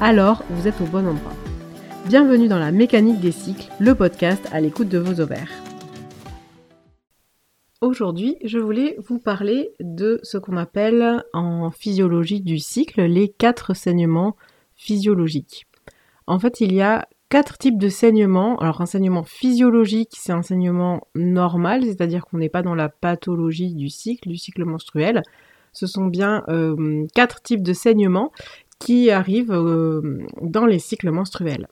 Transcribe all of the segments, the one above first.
alors vous êtes au bon endroit. Bienvenue dans la mécanique des cycles, le podcast à l'écoute de vos ovaires. Aujourd'hui, je voulais vous parler de ce qu'on appelle en physiologie du cycle les quatre saignements physiologiques. En fait, il y a quatre types de saignements. Alors, un saignement physiologique, c'est un saignement normal, c'est-à-dire qu'on n'est pas dans la pathologie du cycle, du cycle menstruel. Ce sont bien euh, quatre types de saignements qui arrivent euh, dans les cycles menstruels.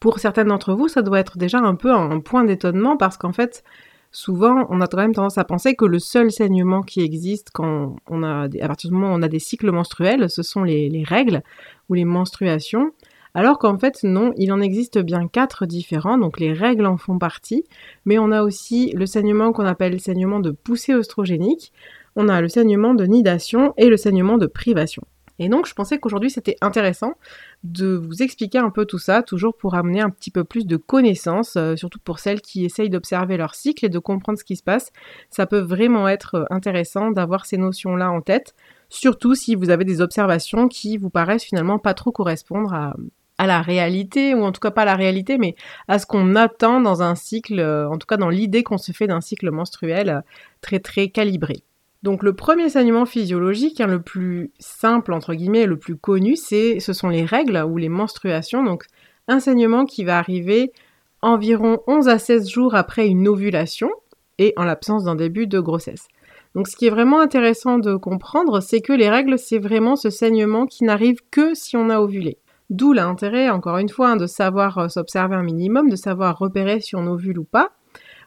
Pour certaines d'entre vous, ça doit être déjà un peu un point d'étonnement parce qu'en fait, souvent, on a quand même tendance à penser que le seul saignement qui existe quand on a, à partir du moment où on a des cycles menstruels, ce sont les, règles ou les menstruations. Alors qu'en fait, non, il en existe bien quatre différents, donc les règles en font partie, mais on a aussi le saignement qu'on appelle le saignement de poussée oestrogénique, on a le saignement de nidation et le saignement de privation. Et donc je pensais qu'aujourd'hui c'était intéressant de vous expliquer un peu tout ça, toujours pour amener un petit peu plus de connaissances, euh, surtout pour celles qui essayent d'observer leur cycle et de comprendre ce qui se passe. Ça peut vraiment être euh, intéressant d'avoir ces notions-là en tête, surtout si vous avez des observations qui vous paraissent finalement pas trop correspondre à, à la réalité, ou en tout cas pas la réalité, mais à ce qu'on attend dans un cycle, euh, en tout cas dans l'idée qu'on se fait d'un cycle menstruel très très calibré. Donc le premier saignement physiologique, hein, le plus simple entre guillemets, le plus connu, c'est ce sont les règles ou les menstruations. Donc un saignement qui va arriver environ 11 à 16 jours après une ovulation et en l'absence d'un début de grossesse. Donc ce qui est vraiment intéressant de comprendre, c'est que les règles, c'est vraiment ce saignement qui n'arrive que si on a ovulé. D'où l'intérêt, encore une fois, hein, de savoir euh, s'observer un minimum, de savoir repérer si on ovule ou pas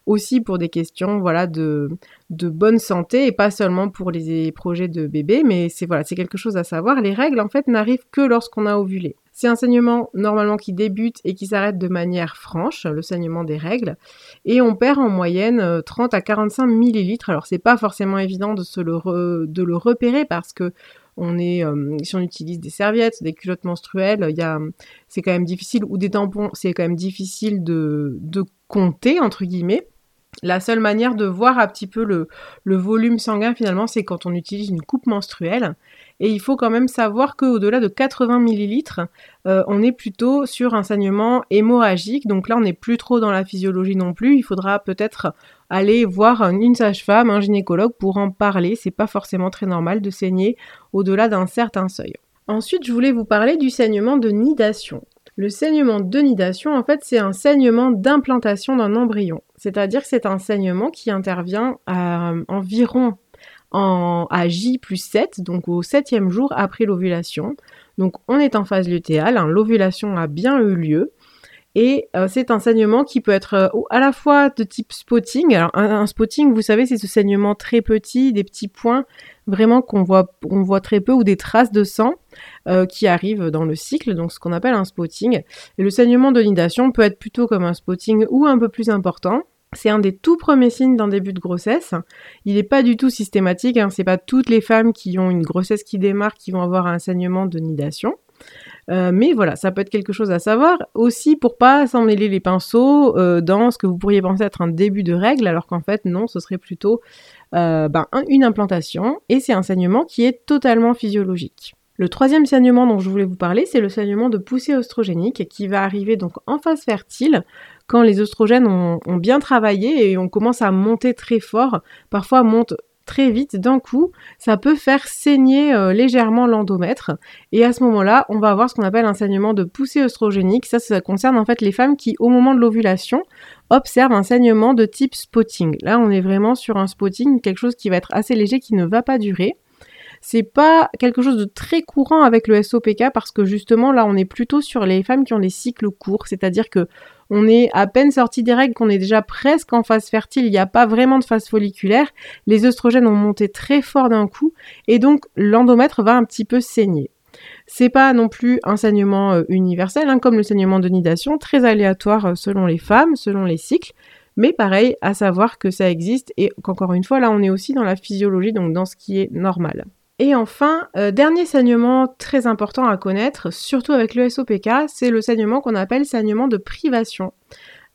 aussi pour des questions voilà de, bonne santé et pas seulement pour les projets de bébé, mais c'est voilà, c'est quelque chose à savoir. Les règles en fait n'arrivent que lorsqu'on a ovulé. C'est un saignement normalement qui débute et qui s'arrête de manière franche, le saignement des règles, et on perd en moyenne 30 euh, à 45 millilitres. Alors c'est pas forcément évident de, se le, de le repérer parce que on est, euh, si on utilise des serviettes, des culottes menstruelles, il c'est quand même difficile, ou des tampons, c'est quand même difficile de, de compter entre guillemets. La seule manière de voir un petit peu le, volume sanguin finalement, c'est quand on utilise une coupe menstruelle. Et il faut quand même savoir qu'au-delà de 80 millilitres, euh, on est plutôt sur un saignement hémorragique. Donc là, on n'est plus trop dans la physiologie non plus. Il faudra peut-être aller voir une sage-femme, un gynécologue pour en parler. C'est pas forcément très normal de saigner au-delà d'un certain seuil. Ensuite, je voulais vous parler du saignement de nidation. Le saignement de nidation, en fait, c'est un saignement d'implantation d'un embryon. C'est-à-dire que c'est un saignement qui intervient à environ en, à J plus 7, donc au septième jour après l'ovulation. Donc on est en phase lutéale, hein, l'ovulation a bien eu lieu. Et euh, c'est un saignement qui peut être euh, à la fois de type spotting. Alors un, spotting, vous savez, c'est ce saignement très petit, des petits points vraiment qu'on voit, très peu ou des traces de sang euh, qui arrivent dans le cycle, donc ce qu'on appelle un spotting. Et le saignement de nidation peut être plutôt comme un spotting ou un peu plus important. C'est un des tout premiers signes d'un début de grossesse. Il n'est pas du tout systématique, hein. c'est pas toutes les femmes qui ont une grossesse qui démarre qui vont avoir un saignement de nidation. Euh, mais voilà, ça peut être quelque chose à savoir aussi pour pas s'emmêler les pinceaux euh, dans ce que vous pourriez penser être un début de règle, alors qu'en fait non, ce serait plutôt euh, ben, une implantation et c'est un saignement qui est totalement physiologique. Le troisième saignement dont je voulais vous parler, c'est le saignement de poussée oestrogénique qui va arriver donc en phase fertile quand les oestrogènes ont, bien travaillé et on commence à monter très fort, parfois monte très vite d'un coup, ça peut faire saigner euh, légèrement l'endomètre. Et à ce moment-là, on va avoir ce qu'on appelle un saignement de poussée oestrogénique. Ça, ça concerne en fait les femmes qui, au moment de l'ovulation, observent un saignement de type spotting. Là, on est vraiment sur un spotting, quelque chose qui va être assez léger, qui ne va pas durer. C'est pas quelque chose de très courant avec le SOPK parce que justement là on est plutôt sur les femmes qui ont des cycles courts, c'est-à-dire que on est à peine sorti des règles, qu'on est déjà presque en phase fertile, il n'y a pas vraiment de phase folliculaire, les oestrogènes ont monté très fort d'un coup, et donc l'endomètre va un petit peu saigner. C'est pas non plus un saignement euh, universel, hein, comme le saignement de nidation, très aléatoire euh, selon les femmes, selon les cycles. Mais pareil, à savoir que ça existe et qu'encore une fois, là, on est aussi dans la physiologie, donc dans ce qui est normal. Et enfin, euh, dernier saignement très important à connaître, surtout avec le SOPK, c'est le saignement qu'on appelle saignement de privation.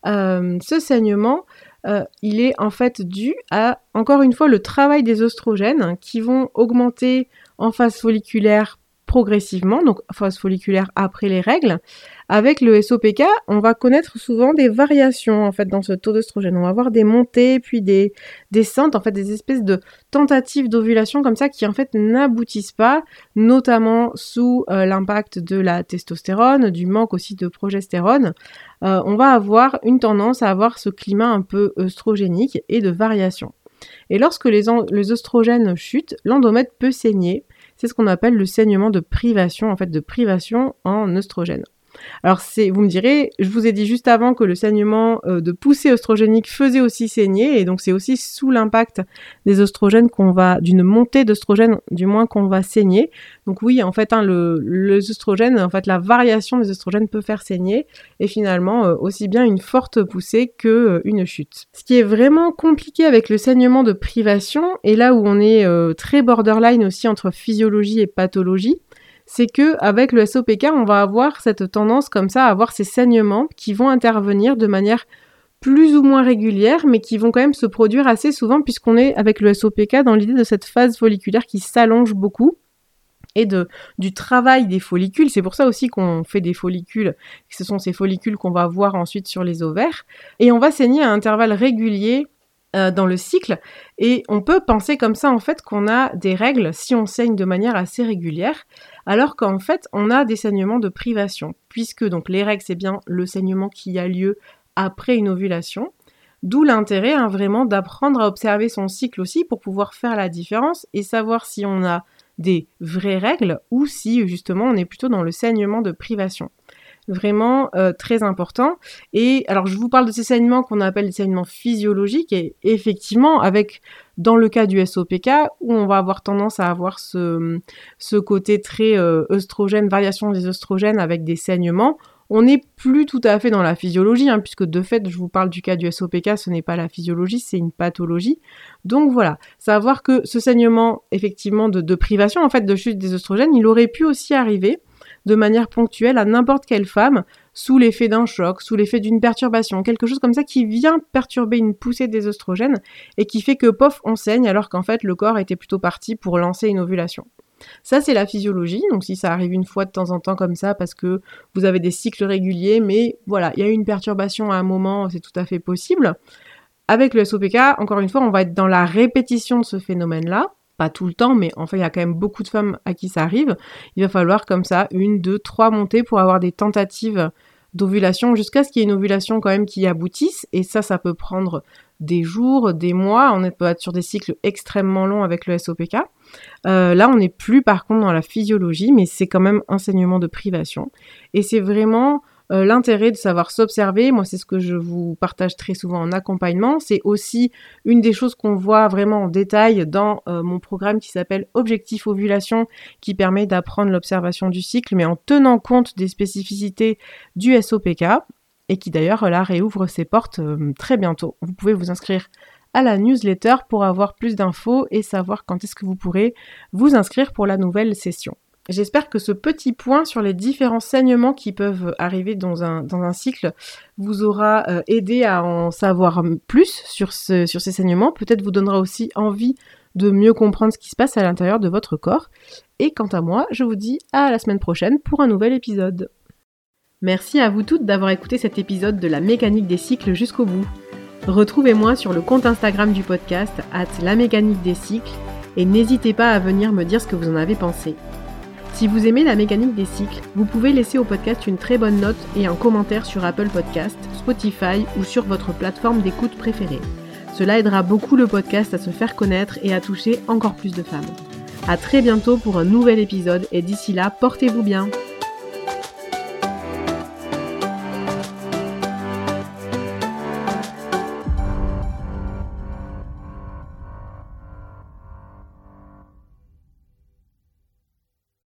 Euh, ce saignement, euh, il est en fait dû à, encore une fois, le travail des oestrogènes qui vont augmenter en phase folliculaire progressivement, donc phase folliculaire après les règles. Avec le SOPK, on va connaître souvent des variations en fait dans ce taux d'œstrogène. On va avoir des montées puis des descentes, en fait des espèces de tentatives d'ovulation comme ça qui en fait n'aboutissent pas, notamment sous euh, l'impact de la testostérone, du manque aussi de progestérone. Euh, on va avoir une tendance à avoir ce climat un peu œstrogénique et de variation. Et lorsque les, les oestrogènes chutent, l'endomètre peut saigner c'est ce qu'on appelle le saignement de privation, en fait, de privation en œstrogène. Alors c'est, vous me direz, je vous ai dit juste avant que le saignement euh, de poussée oestrogénique faisait aussi saigner, et donc c'est aussi sous l'impact des oestrogènes qu'on va, d'une montée d'oestrogènes du moins qu'on va saigner. Donc oui, en fait, hein, le, les en fait, la variation des oestrogènes peut faire saigner, et finalement euh, aussi bien une forte poussée que euh, une chute. Ce qui est vraiment compliqué avec le saignement de privation, et là où on est très borderline aussi entre physiologie et pathologie, c'est que avec le SOPK, on va avoir cette tendance comme ça à avoir ces saignements qui vont intervenir de manière plus ou moins régulière, mais qui vont quand même se produire assez souvent puisqu'on est avec le SOPK dans l'idée de cette phase folliculaire qui s'allonge beaucoup et de, du travail des follicules. C'est pour ça aussi qu'on fait des follicules. Ce sont ces follicules qu'on va voir ensuite sur les ovaires. Et on va saigner à intervalles réguliers euh, dans le cycle. Et on peut penser comme ça en fait qu'on a des règles si on saigne de manière assez régulière alors qu'en fait, on a des saignements de privation, puisque donc les règles, c'est bien le saignement qui a lieu après une ovulation. D'où l'intérêt hein, vraiment d'apprendre à observer son cycle aussi pour pouvoir faire la différence et savoir si on a des vraies règles ou si justement on est plutôt dans le saignement de privation vraiment euh, très important. Et alors je vous parle de ces saignements qu'on appelle des saignements physiologiques et effectivement avec dans le cas du SOPK où on va avoir tendance à avoir ce, ce côté très euh, œstrogène, variation des œstrogènes avec des saignements, on n'est plus tout à fait dans la physiologie, hein, puisque de fait, je vous parle du cas du SOPK, ce n'est pas la physiologie, c'est une pathologie. Donc voilà, savoir que ce saignement, effectivement, de, de, privation, en fait, de chute des œstrogènes, il aurait pu aussi arriver de manière ponctuelle à n'importe quelle femme sous l'effet d'un choc, sous l'effet d'une perturbation, quelque chose comme ça qui vient perturber une poussée des oestrogènes et qui fait que pof on saigne alors qu'en fait le corps était plutôt parti pour lancer une ovulation. Ça, c'est la physiologie. Donc, si ça arrive une fois de temps en temps comme ça, parce que vous avez des cycles réguliers, mais voilà, il y a eu une perturbation à un moment, c'est tout à fait possible. Avec le SOPK, encore une fois, on va être dans la répétition de ce phénomène-là pas tout le temps, mais enfin il y a quand même beaucoup de femmes à qui ça arrive. Il va falloir comme ça une, deux, trois montées pour avoir des tentatives d'ovulation jusqu'à ce qu'il y ait une ovulation quand même qui aboutisse. Et ça, ça peut prendre des jours, des mois. On peut être sur des cycles extrêmement longs avec le SOPK. Euh, là, on n'est plus par contre dans la physiologie, mais c'est quand même enseignement de privation. Et c'est vraiment euh, l'intérêt de savoir s'observer, moi c'est ce que je vous partage très souvent en accompagnement, c'est aussi une des choses qu'on voit vraiment en détail dans euh, mon programme qui s'appelle Objectif Ovulation, qui permet d'apprendre l'observation du cycle, mais en tenant compte des spécificités du SOPK, et qui d'ailleurs là réouvre ses portes euh, très bientôt. Vous pouvez vous inscrire à la newsletter pour avoir plus d'infos et savoir quand est-ce que vous pourrez vous inscrire pour la nouvelle session. J'espère que ce petit point sur les différents saignements qui peuvent arriver dans un, dans un cycle vous aura euh, aidé à en savoir plus sur, ce, sur ces saignements, peut-être vous donnera aussi envie de mieux comprendre ce qui se passe à l'intérieur de votre corps. Et quant à moi, je vous dis à la semaine prochaine pour un nouvel épisode. Merci à vous toutes d'avoir écouté cet épisode de la mécanique des cycles jusqu'au bout. Retrouvez-moi sur le compte Instagram du podcast, at la mécanique des cycles, et n'hésitez pas à venir me dire ce que vous en avez pensé. Si vous aimez la mécanique des cycles, vous pouvez laisser au podcast une très bonne note et un commentaire sur Apple Podcast, Spotify ou sur votre plateforme d'écoute préférée. Cela aidera beaucoup le podcast à se faire connaître et à toucher encore plus de femmes. A très bientôt pour un nouvel épisode et d'ici là, portez-vous bien.